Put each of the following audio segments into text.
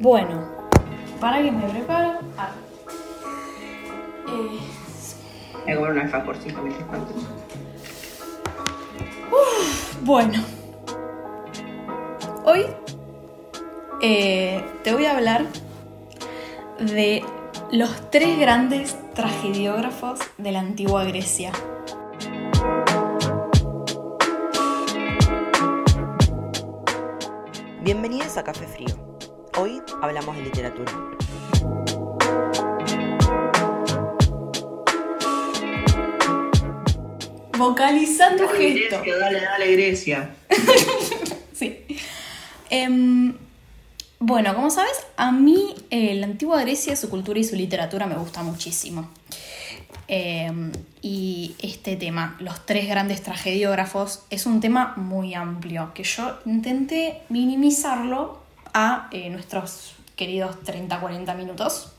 Bueno, para que me preparo. Ah. Eh, Voy a comer un alfajorcito mientras tanto. bueno. Hoy eh, te voy a hablar de los tres grandes tragediógrafos de la antigua Grecia. Bienvenidos a Café Frío. Hoy hablamos de literatura. Vocalizando gesto. Grecia, dale, dale, Grecia. Sí. Em, bueno, como sabes, a mí eh, la antigua Grecia, su cultura y su literatura me gusta muchísimo. Em, y este tema, los tres grandes tragediógrafos, es un tema muy amplio, que yo intenté minimizarlo a eh, nuestros queridos 30-40 minutos.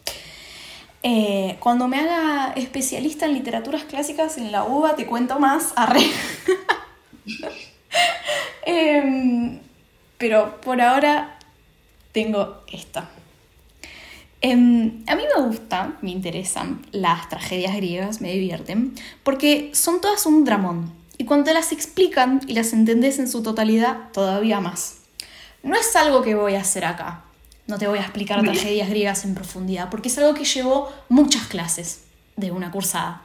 Eh, cuando me haga especialista en literaturas clásicas en la UBA te cuento más. Arre. Em, pero por ahora tengo esta. Em, a mí me gusta, me interesan las tragedias griegas, me divierten, porque son todas un dramón. Y cuando las explican y las entendés en su totalidad, todavía más. No es algo que voy a hacer acá. No te voy a explicar tragedias griegas en profundidad, porque es algo que llevó muchas clases de una cursada.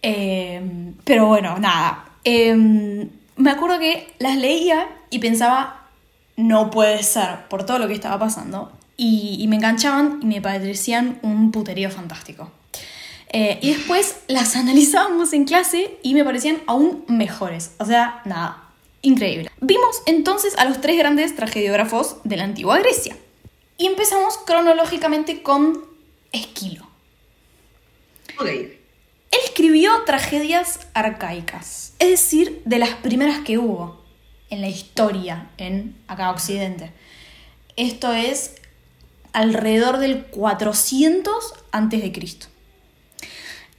Em, pero bueno, nada. Em, me acuerdo que las leía y pensaba, no puede ser, por todo lo que estaba pasando. Y, y me enganchaban y me parecían un puterío fantástico. Eh, y después las analizábamos en clase y me parecían aún mejores. O sea, nada, increíble. Vimos entonces a los tres grandes tragediógrafos de la antigua Grecia. Y empezamos cronológicamente con Esquilo. Ok. Él escribió tragedias arcaicas, es decir, de las primeras que hubo en la historia en acá Occidente. Esto es alrededor del 400 antes de Cristo.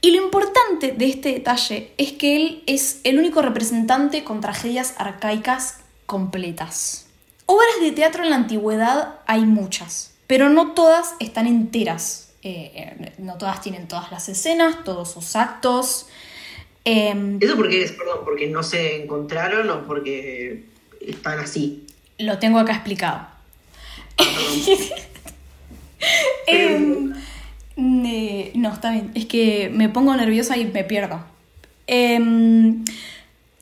Y lo importante de este detalle es que él es el único representante con tragedias arcaicas completas. Obras de teatro en la antigüedad hay muchas, pero no todas están enteras. Eh, no todas tienen todas las escenas, todos sus actos. Eh, ¿Eso porque es, perdón, porque no se encontraron o porque están así? lo tengo acá explicado. Em, eh, no, está bien. Es que me pongo nerviosa y me pierdo. Em,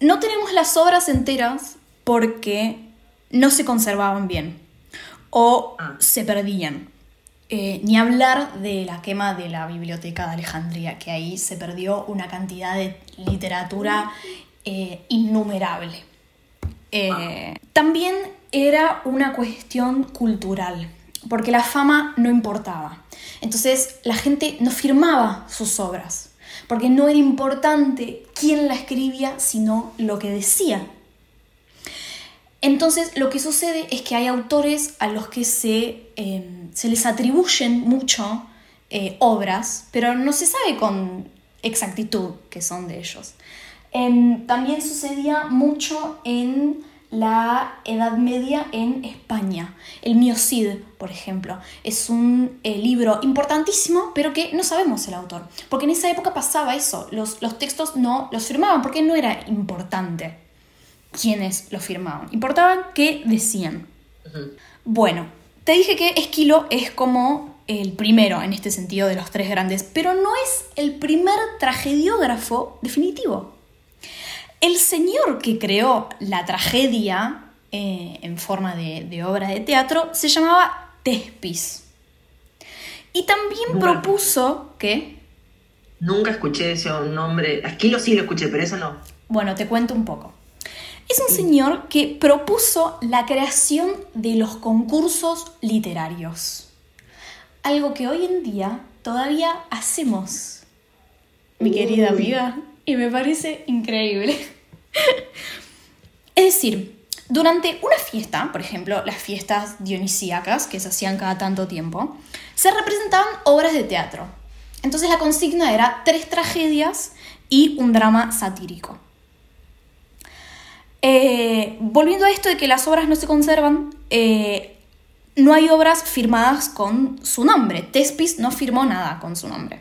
no tenemos las obras enteras porque no se conservaban bien o Ah. se perdían. Eh, ni hablar de la quema de la biblioteca de Alejandría, que ahí se perdió una cantidad de literatura eh, innumerable. Eh, también era una cuestión cultural, porque la fama no importaba. Entonces la gente no firmaba sus obras, porque no era importante quién la escribía, sino lo que decía. Entonces lo que sucede es que hay autores a los que se, eh, se les atribuyen mucho eh, obras, pero no se sabe con exactitud que son de ellos. Em, también sucedía mucho en la Edad Media en España. El Mio Cid, por ejemplo, es un eh, libro importantísimo, pero que no sabemos el autor. Porque en esa época pasaba eso, los, los textos no los firmaban, porque no era importante quiénes los firmaban. Importaba qué decían. Bueno, te dije que Esquilo es como el primero en este sentido de los tres grandes, pero no es el primer tragediógrafo definitivo. El señor que creó la tragedia eh, en forma de, de obra de teatro se llamaba Tespis. Y también propuso que, Nunca escuché ese nombre. Esquilo sí lo escuché, pero eso no. bueno, te cuento un poco. Es un señor que propuso la creación de los concursos literarios. Algo que hoy en día todavía hacemos, mi querida amiga, y me parece increíble. es decir, durante una fiesta, por ejemplo, las fiestas dionisíacas que se hacían cada tanto tiempo, se representaban obras de teatro. Entonces la consigna era tres tragedias y un drama satírico. Eh, volviendo a esto de que las obras no se conservan, eh, no hay obras firmadas con su nombre. Tespis no firmó nada con su nombre.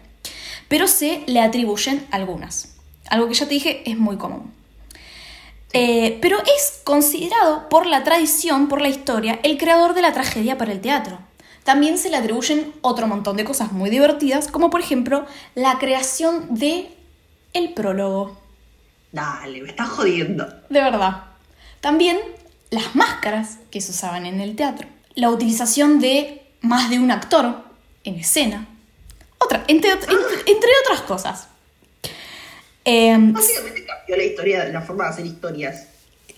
Pero se le atribuyen algunas. Algo que ya te dije es muy común. Eh, pero es considerado por la tradición, por la historia, el creador de la tragedia para el teatro. También se le atribuyen otro montón de cosas muy divertidas, como por ejemplo la creación de el prólogo. Dale, me estás jodiendo. De verdad. También las máscaras que se usaban en el teatro. La utilización de más de un actor en escena. Otra, entre, entre otras cosas. Em, Básicamente cambió la historia, la forma de hacer historias.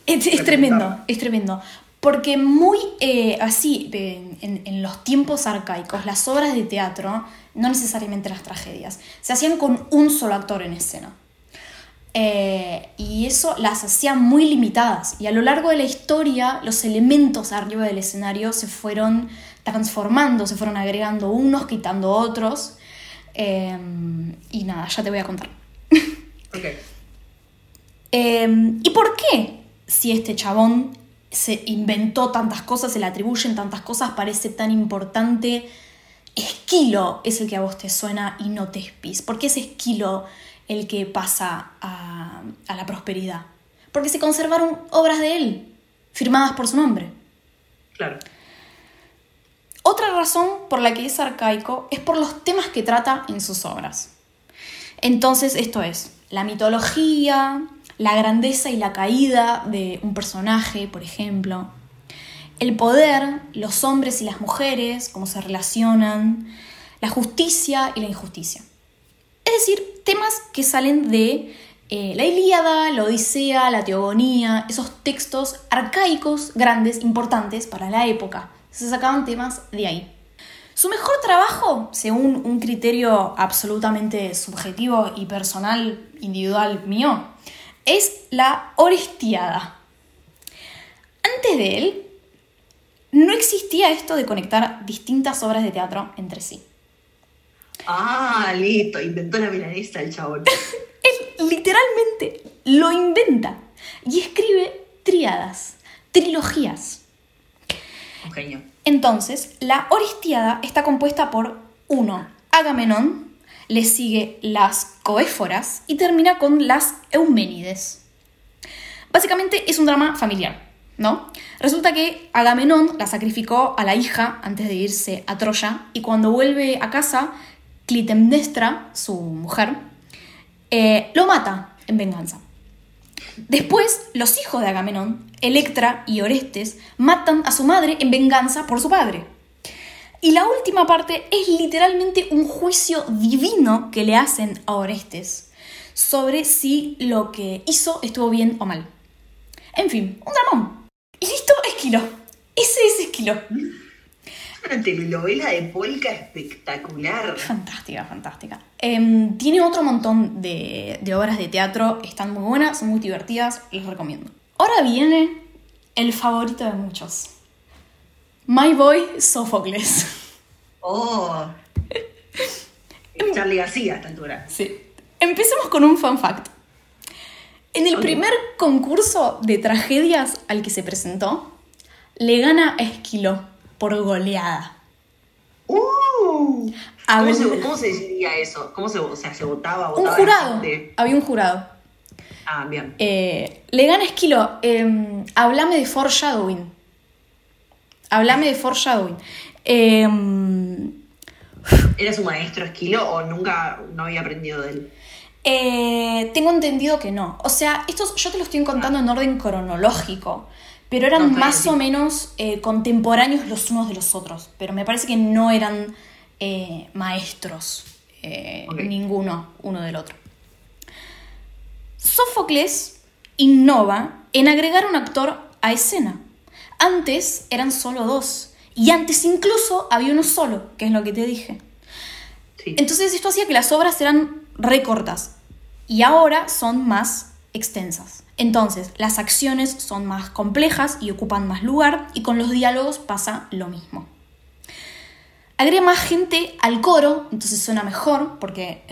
Es, tremendo, es tremendo. Porque muy eh, así, en, los tiempos arcaicos, las obras de teatro, no necesariamente las tragedias, se hacían con un solo actor en escena. Eh, y eso las hacía muy limitadas. Y a lo largo de la historia, los elementos arriba del escenario se fueron transformando, se fueron agregando unos, quitando otros. Em, y nada, ya te voy a contar. Em, ¿Y por qué? Si este chabón se inventó tantas cosas, se le atribuyen tantas cosas, parece tan importante. Esquilo es el que a vos te suena y no Tespis. ¿Por qué es Esquilo el que pasa a, a la prosperidad? Porque se conservaron obras de él, firmadas por su nombre. Claro. Otra razón por la que es arcaico es por los temas que trata en sus obras. Entonces, esto es la mitología, la grandeza y la caída de un personaje, por ejemplo, el poder, los hombres y las mujeres, cómo se relacionan, la justicia y la injusticia. Es decir, temas que salen de eh, la Ilíada, la Odisea, la Teogonía, esos textos arcaicos, grandes, importantes para la época. Se sacaban temas de ahí. Su mejor trabajo, según un criterio absolutamente subjetivo y personal, individual mío, es la Orestiada. Antes de él, no existía esto de conectar distintas obras de teatro entre sí. Ah, listo, inventó la milanesa el chabón. Él literalmente lo inventa y escribe triadas, trilogías. Un genio. Entonces, la Oristiada está compuesta por uno, Agamenón, le sigue las Coéforas y termina con las Euménides. Básicamente es un drama familiar, ¿no? Resulta que Agamenón la sacrificó a la hija antes de irse a Troya y cuando vuelve a casa, Clitemnestra, su mujer, eh, lo mata en venganza. Después, los hijos de Agamenón, Electra y Orestes, matan a su madre en venganza por su padre. Y la última parte es literalmente un juicio divino que le hacen a Orestes sobre si lo que hizo estuvo bien o mal. En fin, un dramón. Y listo, Esquilo. Ese es Esquilo. Una telenovela de polka espectacular. Fantástica, fantástica. Em, tiene otro montón de, obras de teatro, están muy buenas, son muy divertidas, les recomiendo. Ahora viene el favorito de muchos. My Boy Sófocles. Oh. Charlie García a esta altura. Sí. Empecemos con un fun fact. En el primer concurso de tragedias al que se presentó, le gana a Esquilo por goleada. Uh, ¿Cómo, se, ¿Cómo, se, decidía eso? ¿Cómo se, o sea, se votaba? un jurado. Había un jurado. Ah, bien. Eh, le gana Esquilo. Eh, hablame de foreshadowing. Hablame de foreshadowing. Eh, ¿Era su maestro Esquilo o nunca no había aprendido de él? Eh, tengo entendido que no. O sea, estos yo te lo estoy contando en orden cronológico pero eran más o menos eh, contemporáneos los unos de los otros, pero me parece que no eran eh, maestros eh, ninguno uno del otro. Sófocles innova en agregar un actor a escena. Antes eran solo dos, y antes incluso había uno solo, que es lo que te dije. Entonces esto hacía que las obras eran recortas, y ahora son más extensas. Entonces, las acciones son más complejas y ocupan más lugar y con los diálogos pasa lo mismo. Agrega más gente al coro, entonces suena mejor porque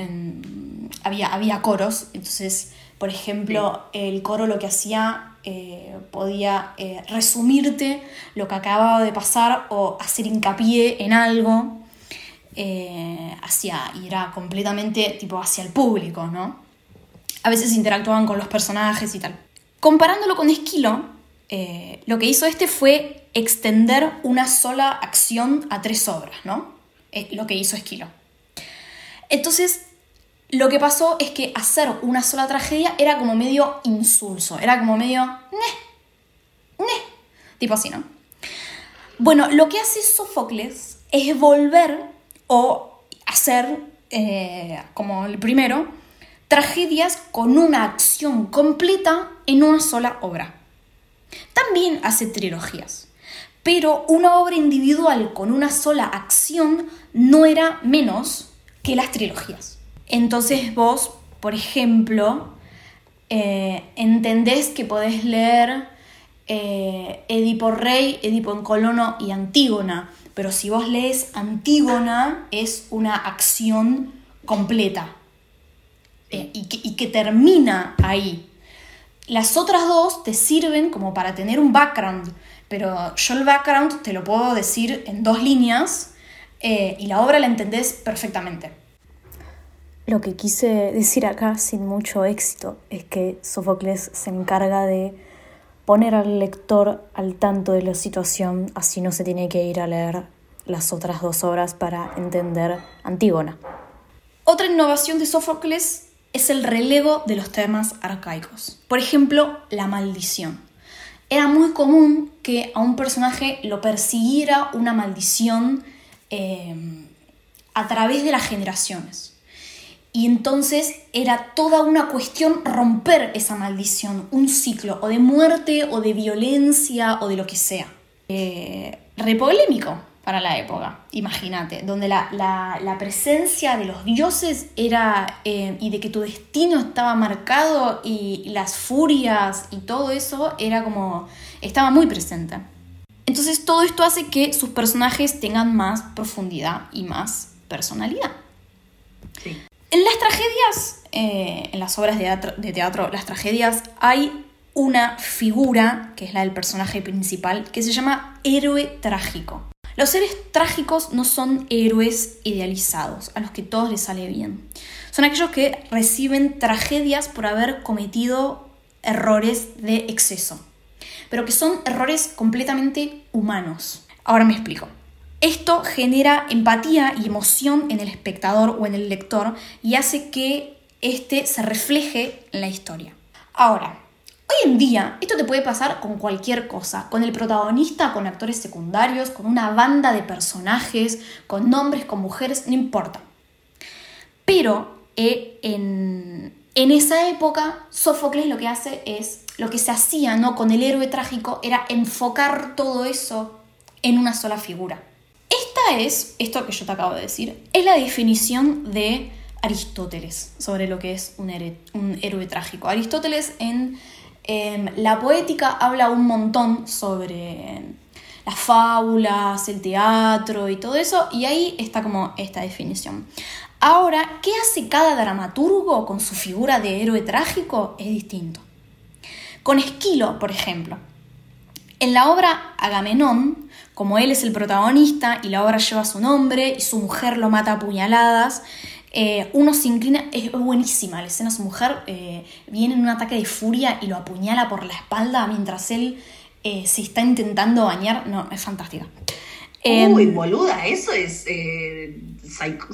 había, había coros, entonces Por ejemplo, el coro lo que hacía eh, podía eh, resumirte lo que acababa de pasar o hacer hincapié en algo eh, hacia, y era completamente tipo hacia el público, ¿no? A veces interactuaban con los personajes y tal. Comparándolo con Esquilo, lo que hizo este fue extender una sola acción a tres obras, ¿no? lo que hizo Esquilo. Entonces, lo que pasó es que hacer una sola tragedia era como medio insulso, era como medio... Ne, ne, tipo así, ¿no? Bueno, lo que hace Sófocles es volver o hacer, eh, como el primero, tragedias con una acción completa en una sola obra. También hace trilogías, pero una obra individual con una sola acción no era menos que las trilogías. Entonces vos, por ejemplo, eh, entendés que podés leer eh, Edipo Rey, Edipo en Colono y Antígona, pero si vos lees Antígona es una acción completa eh, y, que, y que termina ahí. Las otras dos te sirven como para tener un background, pero yo el background te lo puedo decir en dos líneas y la obra la entendés perfectamente. Lo que quise decir acá sin mucho éxito es que Sófocles se encarga de poner al lector al tanto de la situación, así no se tiene que ir a leer las otras dos obras para entender Antígona. Otra innovación de Sófocles es el relevo de los temas arcaicos. Por ejemplo, la maldición. Era muy común que a un personaje lo persiguiera una maldición eh, a través de las generaciones. Y entonces era toda una cuestión romper esa maldición, un ciclo, o de muerte, o de violencia, o de lo que sea. Eh, repolémico para la época, imagínate, donde la, presencia de los dioses era, eh, y de que tu destino estaba marcado, y, las furias y todo eso era como, estaba muy presente. Entonces todo esto hace que sus personajes tengan más profundidad y más personalidad. Sí. En las tragedias, eh, en las obras de teatro, las tragedias, hay una figura, que es la del personaje principal, que se llama héroe trágico. Los héroes trágicos no son héroes idealizados, a los que todos les sale bien. Son aquellos que reciben tragedias por haber cometido errores de exceso, pero que son errores completamente humanos. Ahora me explico. Esto genera empatía y emoción en el espectador o en el lector y hace que éste se refleje en la historia. Ahora, hoy en día esto te puede pasar con cualquier cosa, con el protagonista, con actores secundarios, con una banda de personajes, con nombres, con mujeres, no importa. Pero eh, en, en esa época, Sófocles lo que hace es, lo que se hacía ¿no? con el héroe trágico era enfocar todo eso en una sola figura. Esta es, esto que yo te acabo de decir, es la definición de Aristóteles sobre lo que es un, héroe, trágico. Aristóteles en la poética habla un montón sobre las fábulas, el teatro y todo eso, y ahí está como esta definición. Ahora, ¿qué hace cada dramaturgo con su figura de héroe trágico? Es distinto. Con Esquilo, por ejemplo. En la obra Agamenón, como él es el protagonista y la obra lleva su nombre y su mujer lo mata a puñaladas, eh, uno se inclina, es buenísima la escena, su mujer eh, viene en un ataque de furia y lo apuñala por la espalda mientras él eh, se está intentando bañar, no, es fantástica. Uy, em, boluda, eso es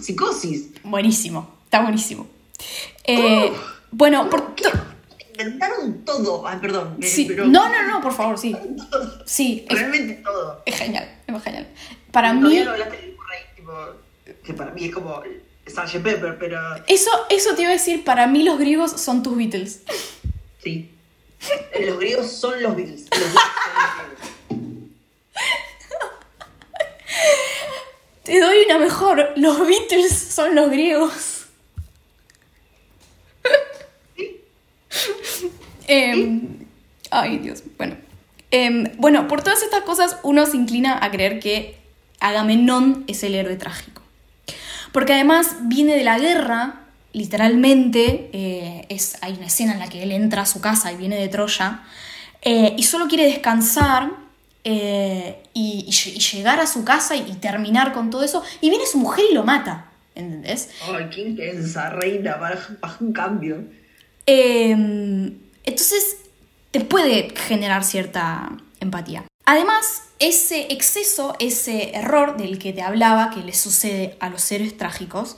psicosis. Buenísimo, está buenísimo. bueno, por inventaron todo. Ay, perdón. No, no, no, por favor, sí. Sí. Realmente todo. Es genial, es genial. Para mí. No hablaste del rey, tipo, que para mí es como Sgt. Pepper, pero. Eso, eso te iba a decir, para mí los griegos son tus Beatles. Sí. Eh, los griegos son los Beatles. Los Beatles son los Te doy una mejor. Los Beatles son los griegos. Em, ay, Dios, bueno. Em, bueno, por todas estas cosas uno se inclina a creer que Agamenón es el héroe trágico. Porque además viene de la guerra, literalmente, eh, es, hay una escena en la que él entra a su casa y viene de Troya, eh, y solo quiere descansar eh, y, llegar a su casa y, terminar con todo eso, y viene su mujer y lo mata, ¿entendés? Ay, qué intensa, reina, para, un cambio. Em, entonces, te puede generar cierta empatía. Además, ese exceso, ese error del que te hablaba, que le sucede a los seres trágicos,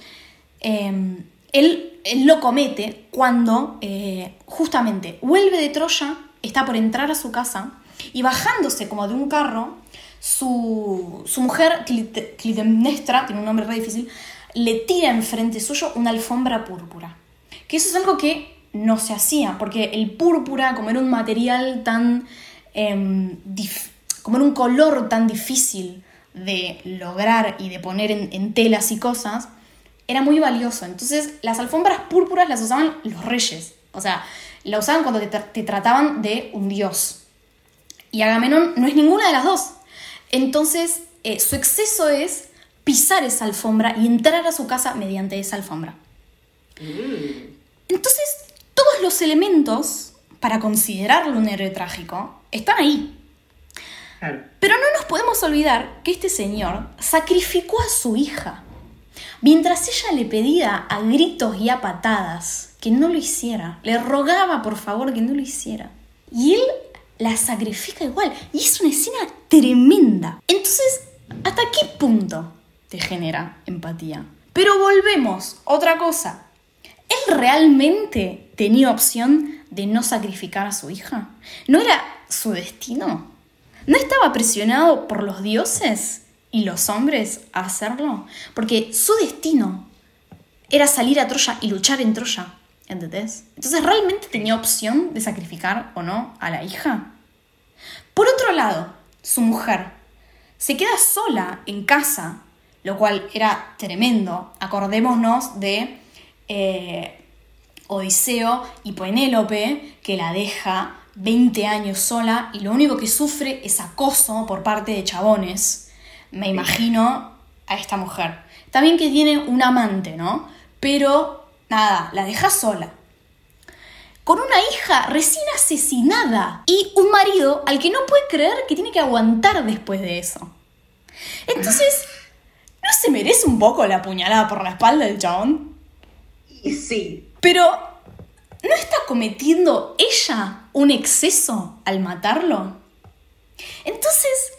em, él, lo comete cuando eh, justamente vuelve de Troya, está por entrar a su casa y bajándose como de un carro, su, mujer, Clitemnestra, tiene un nombre re difícil, le tira enfrente suyo una alfombra púrpura. Que eso es algo que no se hacía, porque el púrpura, como era un material tan... Em, como era un color tan difícil de lograr y de poner en telas y cosas, era muy valioso. Entonces, las alfombras púrpuras las usaban los reyes. O sea, la usaban cuando te, trataban de un dios. Y Agamenón no es ninguna de las dos. Entonces, eh, su exceso es pisar esa alfombra y entrar a su casa mediante esa alfombra. Entonces, todos los elementos para considerarlo un héroe trágico están ahí. Pero no nos podemos olvidar que este señor sacrificó a su hija Mientras ella le pedía a gritos y a patadas que no lo hiciera, le rogaba por favor que no lo hiciera. Y él la sacrifica igual. Y es una escena tremenda. Entonces, ¿hasta qué punto te genera empatía? Pero volvemos, otra cosa. ¿Él realmente tenía opción de no sacrificar a su hija? ¿No era su destino? ¿No estaba presionado por los dioses? y los hombres a hacerlo, porque su destino era salir a Troya y luchar en Troya, ¿entendés? Entonces, ¿realmente tenía opción de sacrificar o no a la hija? Por otro lado, su mujer se queda sola en casa, lo cual era tremendo. Acordémonos de eh, Odiseo y Penélope, que la deja 20 años sola y lo único que sufre es acoso por parte de chabones me imagino a esta mujer. También que tiene un amante, ¿no? Pero nada, la deja sola. Con una hija recién asesinada y un marido al que no puede creer que tiene que aguantar después de eso. Entonces, ¿no se merece un poco la puñalada por la espalda del chabón? Sí. Pero, ¿no está cometiendo ella un exceso al matarlo? Entonces,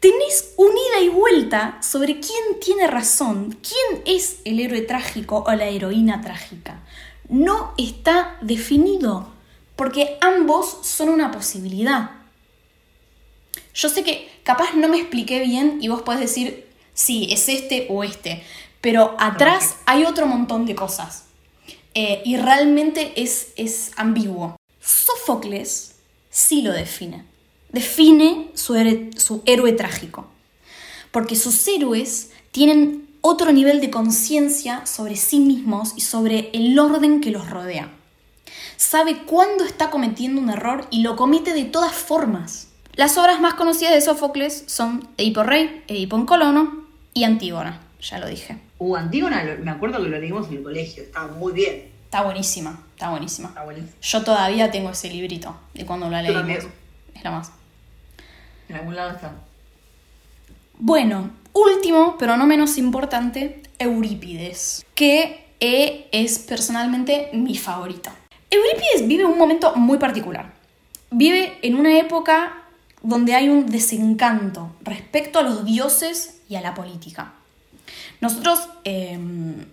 tenés un ida y vuelta sobre quién tiene razón, quién es el héroe trágico o la heroína trágica. No está definido, porque ambos son una posibilidad. Yo sé que capaz no me expliqué bien y vos podés decir, sí, es este o este, pero atrás hay otro montón de cosas. Eh, y realmente es, es ambiguo. Sófocles sí lo define define su, héroe, trágico. Porque sus héroes tienen otro nivel de conciencia sobre sí mismos y sobre el orden que los rodea. Sabe cuándo está cometiendo un error y lo comete de todas formas. Las obras más conocidas de Sófocles son Edipo Rey, Edipo en Colono y Antígona, ya lo dije. Uh, Antígona, me acuerdo que lo leímos en el colegio, estaba muy bien. Está buenísima, está buenísima. Yo todavía tengo ese librito de cuando lo leímos. Es la más. En algún lado está. Bueno, último, pero no menos importante, Eurípides, que es personalmente mi favorito. Eurípides vive un momento muy particular. Vive en una época donde hay un desencanto respecto a los dioses y a la política. Nosotros em,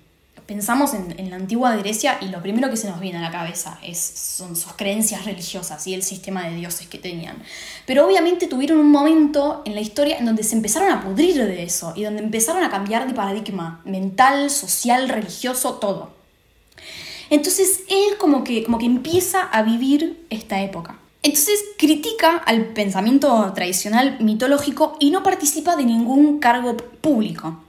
pensamos en, la antigua Grecia y lo primero que se nos viene a la cabeza es, son sus creencias religiosas y el sistema de dioses que tenían. Pero obviamente tuvieron un momento en la historia en donde se empezaron a pudrir de eso y donde empezaron a cambiar de paradigma mental, social, religioso, todo. Entonces él como que, como que empieza a vivir esta época. Entonces critica al pensamiento tradicional mitológico y no participa de ningún cargo público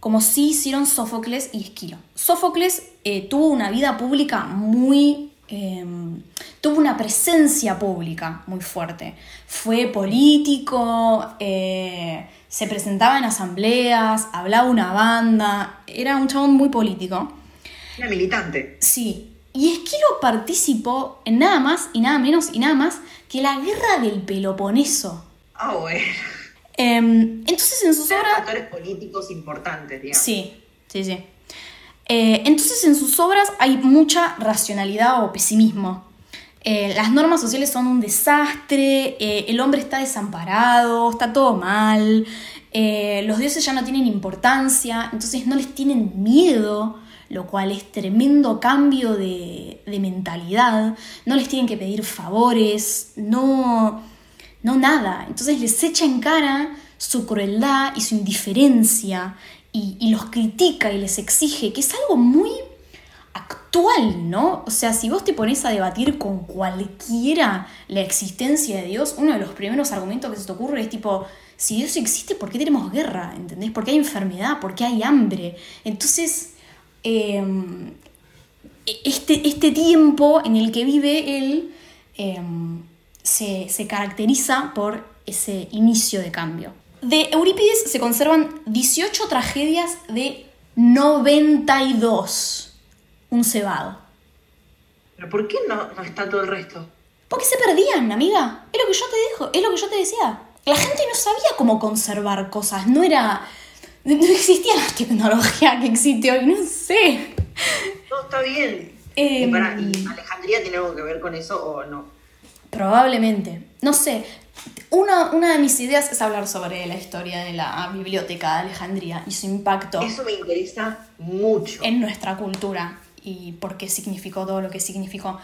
como sí hicieron Sófocles y Esquilo. Sófocles eh, tuvo una vida pública muy... Em, tuvo una presencia pública muy fuerte. Fue político, eh, se presentaba en asambleas, hablaba una banda, era un chabón muy político. Era militante. Sí. Y Esquilo participó en nada más y nada menos y nada más que la guerra del Peloponeso. Ah, bueno. Em, entonces en sus obras... factores políticos importantes, digamos. Sí, sí, sí. Eh, entonces en sus obras hay mucha racionalidad o pesimismo. Eh, las normas sociales son un desastre, eh, el hombre está desamparado, está todo mal, los dioses ya no tienen importancia, entonces no les tienen miedo, lo cual es tremendo cambio de, de mentalidad, no les tienen que pedir favores, no, no nada, entonces les echa en cara su crueldad y su indiferencia y, los critica y les exige, que es algo muy actual, ¿no? O sea, si vos te pones a debatir con cualquiera la existencia de Dios, uno de los primeros argumentos que se te ocurre es tipo, si Dios existe, ¿por qué tenemos guerra? ¿Entendés? ¿Por qué hay enfermedad? ¿Por qué hay hambre? Entonces, eh, este, este tiempo en el que vive él eh, se, se caracteriza por ese inicio de cambio. De Eurípides se conservan 18 tragedias de 92 un cebado. ¿Pero por qué no, no está todo el resto? Porque se perdían, amiga. Es lo que yo te dijo, es lo que yo te decía. La gente no sabía cómo conservar cosas, no era. No existía la tecnología que existe hoy, no sé. No, está bien. Em, y, pará, ¿y Alejandría tiene algo que ver con eso o no? Probablemente. No sé. Una, una de mis ideas es hablar sobre la historia de la biblioteca de Alejandría y su impacto Eso me interesa mucho. en nuestra cultura y por qué significó todo lo que significó.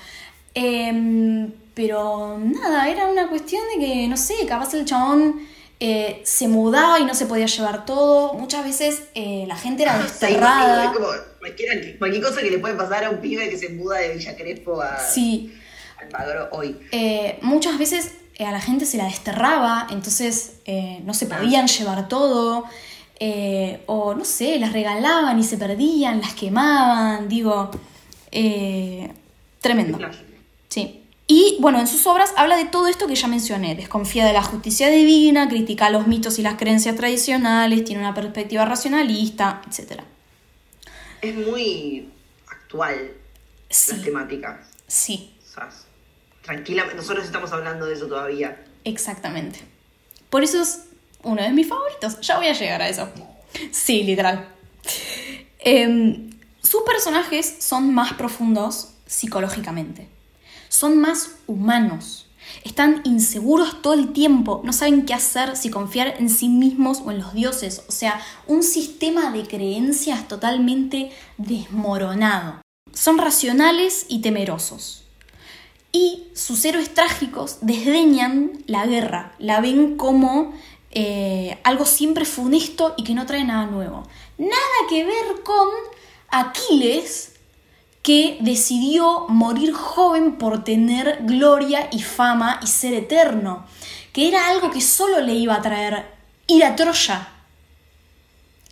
Em, pero nada, era una cuestión de que, no sé, capaz el chabón eh, se mudaba y no se podía llevar todo. Muchas veces eh, la gente era Sí, desterrada. es como cualquiera- cualquier cosa que le puede pasar a un pibe que se muda de Villa Crespo a Sí, Almagro hoy. eh, muchas veces eh, a la gente se la desterraba, entonces eh, no se podían llevar todo. eh, o no sé, las regalaban y se perdían, las quemaban, digo, eh, tremendo. Sí. Y bueno, en sus obras habla de todo esto que ya mencioné. Desconfía de la justicia divina, critica los mitos y las creencias tradicionales, tiene una perspectiva racionalista, etc. Es muy actual Sí, las temáticas. sí, tranquilamente, nosotros estamos hablando de eso todavía. exactamente. Por eso es uno de mis favoritos. Ya voy a llegar a eso. Sí, literal. Em, sus personajes son más profundos psicológicamente. Son más humanos. Están inseguros todo el tiempo. No saben qué hacer, si confiar en sí mismos o en los dioses. O sea, un sistema de creencias totalmente desmoronado. Son racionales y temerosos. Y sus héroes trágicos desdeñan la guerra, la ven como eh, algo siempre funesto y que no trae nada nuevo. Nada que ver con Aquiles, que decidió morir joven por tener gloria y fama y ser eterno, que era algo que solo le iba a traer ir a Troya.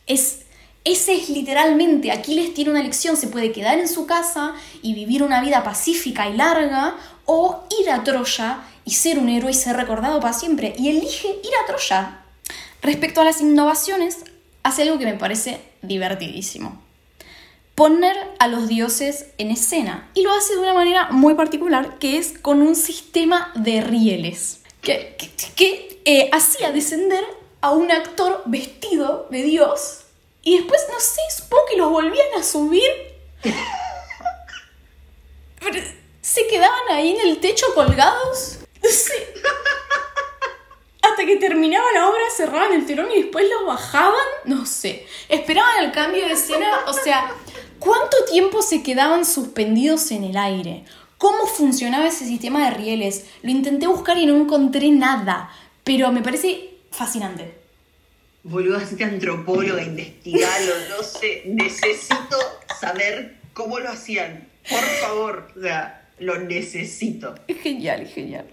Es, ese es literalmente, Aquiles tiene una elección, se puede quedar en su casa y vivir una vida pacífica y larga, o ir a Troya y ser un héroe y ser recordado para siempre, y elige ir a Troya. Respecto a las innovaciones, hace algo que me parece divertidísimo. Poner a los dioses en escena. Y lo hace de una manera muy particular, que es con un sistema de rieles. Que, que, que, eh, hacía descender a un actor vestido de dios y después, no sé, supongo que los volvían a subir. Pero se quedaban ahí en el techo colgados. Sé. Hasta que terminaba la obra, cerraban el telón y después los bajaban. No sé. Esperaban el cambio de escena. O sea, ¿cuánto tiempo se quedaban suspendidos en el aire? ¿Cómo funcionaba ese sistema de rieles? Lo intenté buscar y no encontré nada. Pero me parece fascinante. Boludo, hacete antropóloga, investigalo, no sé. Necesito saber cómo lo hacían. Por favor, o sea, lo necesito. Es genial, es genial.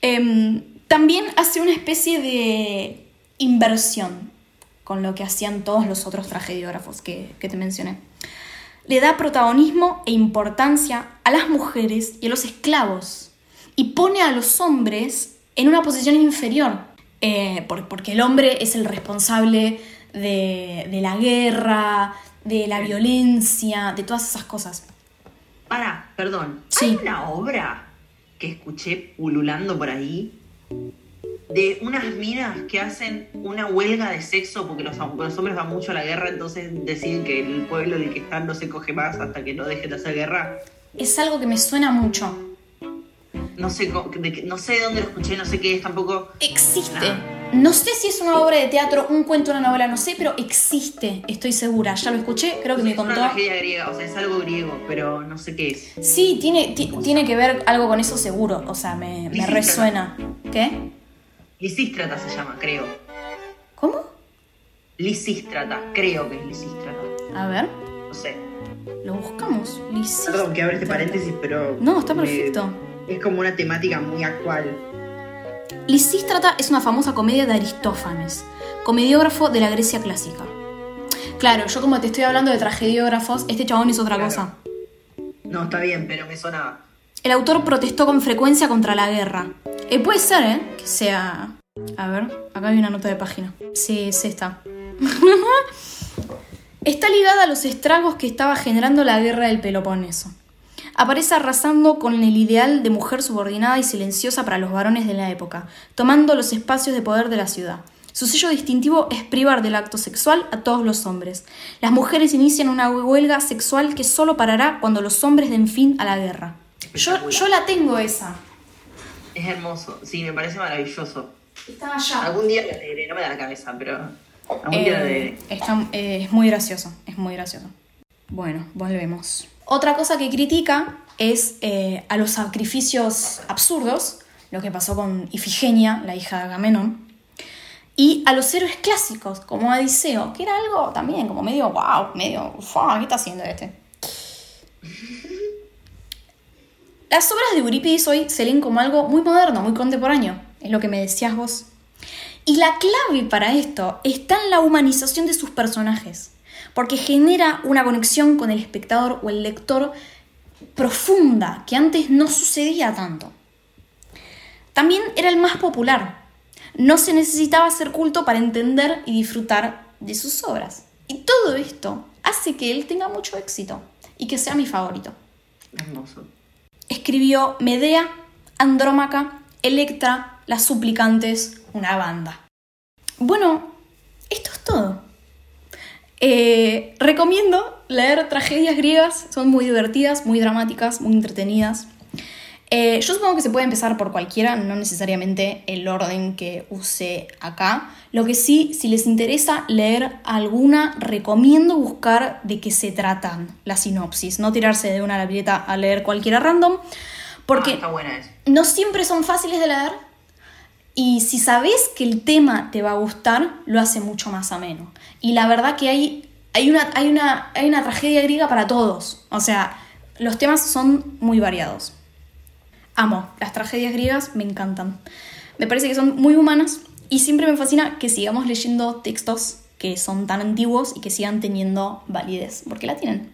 Em, también hace una especie de inversión con lo que hacían todos los otros tragediógrafos que, que te mencioné. Le da protagonismo e importancia a las mujeres y a los esclavos y pone a los hombres en una posición inferior, eh, por- porque el hombre es el responsable de, de la guerra, de la violencia, de todas esas cosas. Para, perdón. Sí. Hay una obra que escuché pululando por ahí de unas minas que hacen una huelga de sexo porque los, los hombres van mucho a la guerra, entonces deciden que el pueblo en el que están no se coge más hasta que no dejen de hacer guerra. Es algo que me suena mucho. No sé, no sé de dónde lo escuché, no sé qué es tampoco. Existe. No. No sé si es una obra de teatro, un cuento, una novela, no sé, pero existe, estoy segura. Ya lo escuché, creo que me es una contó. tragedia griega, o sea, es algo griego, pero no sé qué es. Sí, tiene, ti- tiene que ver algo con eso seguro. O sea, me, me Lisístrata. resuena. ¿Qué? Lisístrata se llama, creo. ¿Cómo? Lisístrata, creo que es Lisístrata. A ver, No sé. lo buscamos. Lisis- Perdón que abra este paréntesis, pero. No, está me- perfecto. es como una temática muy actual. Lisístrata es una famosa comedia de Aristófanes, comediógrafo de la Grecia clásica. Claro, yo como te estoy hablando de tragediógrafos, este chabón es otra Claro. cosa. No, está bien, pero me sonaba. El autor protestó con frecuencia contra la guerra. Eh, puede ser, ¿eh? Que sea... A ver, acá hay una nota de página. Sí, sí está. está ligada a los estragos que estaba generando la guerra del Peloponeso. Aparece arrasando con el ideal de mujer subordinada y silenciosa para los varones de la época, tomando los espacios de poder de la ciudad. Su sello distintivo es privar del acto sexual a todos los hombres. Las mujeres inician una huelga sexual que solo parará cuando los hombres den fin a la guerra. Yo, yo la tengo esa. Es hermoso, sí, me parece maravilloso. Está allá. Algún día la leeré, no me da la cabeza, pero algún día la Eh, leeré. está- eh, es muy gracioso, es muy gracioso. Bueno, volvemos. Otra cosa que critica es eh, a los sacrificios absurdos, lo que pasó con Ifigenia, la hija de Agamenón, y a los héroes clásicos, como Odiseo, que era algo también como medio wow, medio, "Fua, ¿qué está haciendo este? Las obras de Eurípides hoy se leen como algo muy moderno, muy contemporáneo, es lo que me decías vos. Y la clave para esto está en la humanización de sus personajes, porque genera una conexión con el espectador o el lector profunda, que antes no sucedía tanto. También era el más popular. No se necesitaba ser culto para entender y disfrutar de sus obras. Y todo esto hace que él tenga mucho éxito y que sea mi favorito. Hermoso. Escribió Medea, Andrómaca, Electra, Las Suplicantes, una banda. Bueno. Eh, recomiendo leer tragedias griegas, son muy divertidas, muy dramáticas, muy entretenidas. Eh, yo supongo que se puede empezar por cualquiera, no necesariamente el orden que use acá. Lo que sí, si les interesa leer alguna, recomiendo buscar de qué se tratan la sinopsis, no tirarse de una libreta a leer cualquiera random, porque Ah, no siempre son fáciles de leer y si sabes que el tema te va a gustar, lo hace mucho más ameno. Y la verdad que hay, hay, una, hay, una, hay una tragedia griega para todos. O sea, los temas son muy variados. Amo, las tragedias griegas me encantan. Me parece que son muy humanas y siempre me fascina que sigamos leyendo textos que son tan antiguos y que sigan teniendo validez, porque la tienen.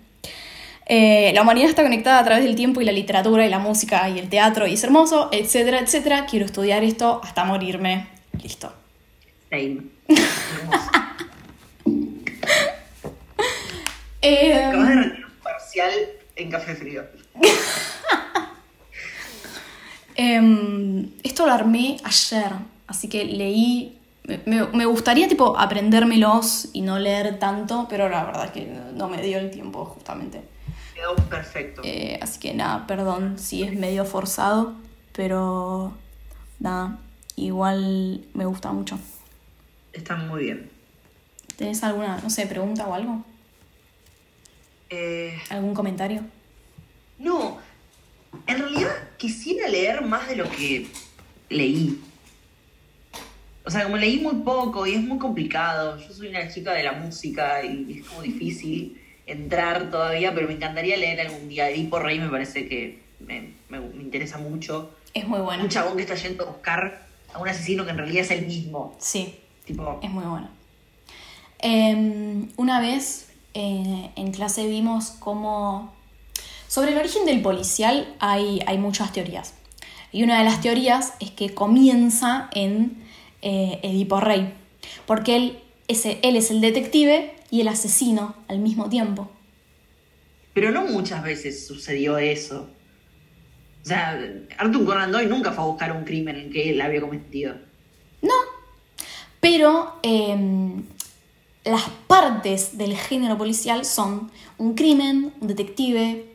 Eh, la humanidad está conectada a través del tiempo y la literatura y la música y el teatro y es hermoso, etcétera, etcétera. Quiero estudiar esto hasta morirme. Listo. Same. Eh, Acabas de rendir un parcial en café frío. em, esto lo armé ayer, así que leí. Me, me- me gustaría tipo aprendérmelos y no leer tanto, pero la verdad es que no me dio el tiempo justamente. Quedó perfecto. Eh, así que nada, perdón si es medio forzado, pero nada, igual me gusta mucho. Está muy bien. ¿Tenés alguna, no sé, pregunta o algo? Eh, ¿Algún comentario? no, en realidad quisiera leer más de lo que leí. O sea, como leí muy poco y es muy complicado. Yo soy una chica de la música y es como difícil entrar todavía, pero me encantaría leer algún día. Edipo Rey me parece que me, me- me interesa mucho. Es muy bueno. Un chabón que está yendo a buscar a un asesino que en realidad es el mismo. Sí, Tipo, es muy bueno. Em, una vez eh, en clase vimos cómo... Sobre el origen del policial hay, hay muchas teorías. Y una de las teorías es que comienza en eh, Edipo Rey. Porque él ese, él es el detective y el asesino al mismo tiempo. Pero no muchas veces sucedió eso. O sea, Arthur Conan Doyle nunca fue a buscar un crimen en que él había cometido. No, pero em, las partes del género policial son un crimen, un detective,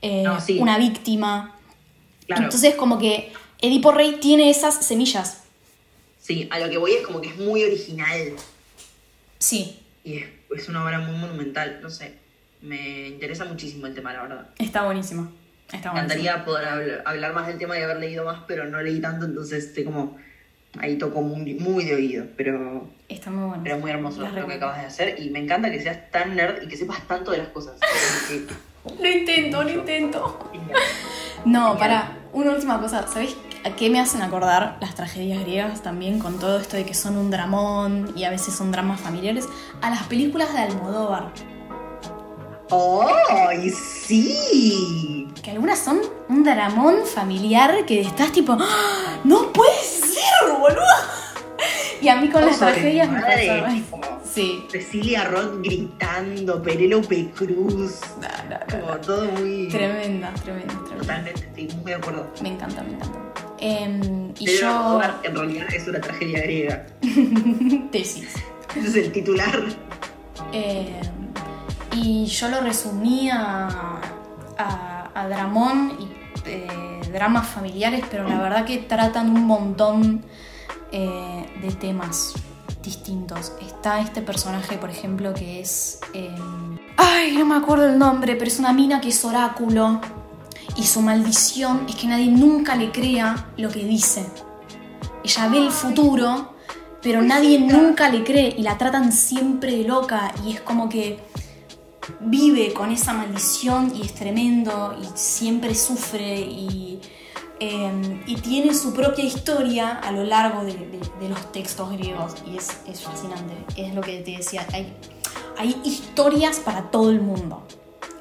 eh, No, sí. una víctima. Claro. Entonces como que Edipo Rey tiene esas semillas. Sí, a lo que voy es como que es muy original. Sí, Y es, una obra muy monumental. No sé. Me interesa muchísimo el tema, la verdad. está buenísimo. Está Me encantaría poder habl- hablar más del tema y haber leído más, pero no leí tanto, entonces estoy como. Ahí toco muy, muy de oído. Pero, Está muy bueno. pero muy hermoso lo que acabas de hacer. Y me encanta que seas tan nerd y que sepas tanto de las cosas. Lo intento, lo intento. No, para, una última cosa, ¿sabéis a qué me hacen acordar las tragedias griegas también con todo esto de que son un dramón y a veces son dramas familiares? A las películas de Almodóvar, ¡Ay, sí! que algunas son un dramón familiar que estás tipo, ¡Ah! ¡no puede ser, boludo! Y a mí con las tragedias me pasaba. Sí. Cecilia Roth gritando, Penélope Cruz. No, no, no, Como no. todo muy. Tremenda, tremenda, tremenda. Totalmente, estoy muy de acuerdo. Me encanta, me encanta. Em, y yo... En realidad es una tragedia griega. Tesis. Ese es el titular. Eh, y yo lo resumía a, a dramón y eh, dramas familiares, pero la verdad que tratan un montón eh, de temas distintos. Está este personaje, por ejemplo, que es... eh, ay, no me acuerdo el nombre, pero es una mina que es oráculo. Y su maldición es que nadie nunca le crea lo que dice. Ella ve el futuro, pero nadie nunca le cree y la tratan siempre de loca y es como que vive con esa maldición y es tremendo y siempre sufre y, eh, y tiene su propia historia a lo largo de, de- de los textos griegos y es, es fascinante. Es lo que te decía, hay, hay historias para todo el mundo.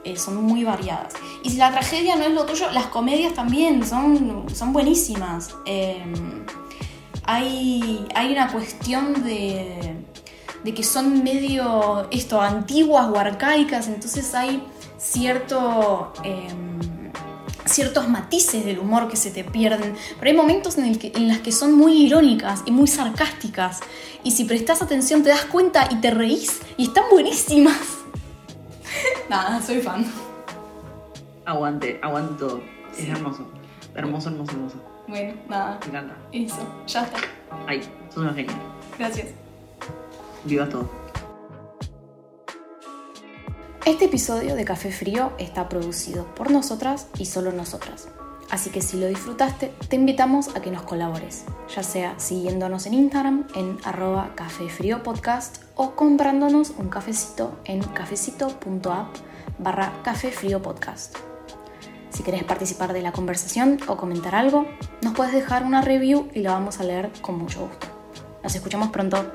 Eh, son muy variadas. Y si la tragedia no es lo tuyo, las comedias también son, son buenísimas. Eh, hay, hay una cuestión de, de que son medio esto, antiguas o arcaicas, entonces hay cierto, em, ciertos matices del humor que se te pierden, pero hay momentos en, el que, en las que son muy irónicas y muy sarcásticas, y si prestas atención te das cuenta y te reís, y están buenísimas. Nada, soy fan. Aguante, aguante todo. Es hermoso. Hermoso, hermoso, hermoso. Bueno, nada, Me encanta. eso, ya está. Ay, sos una genia. Gracias. Viva todo. Este episodio de Café Frío está producido por nosotras y solo nosotras. Así que si lo disfrutaste, te invitamos a que nos colabores, ya sea siguiéndonos en Instagram en arroba Café Frío Podcast o comprándonos un cafecito en cafecito.app barra Café Frío Podcast. Si querés participar de la conversación o comentar algo, nos puedes dejar una review y la vamos a leer con mucho gusto. Nos escuchamos pronto.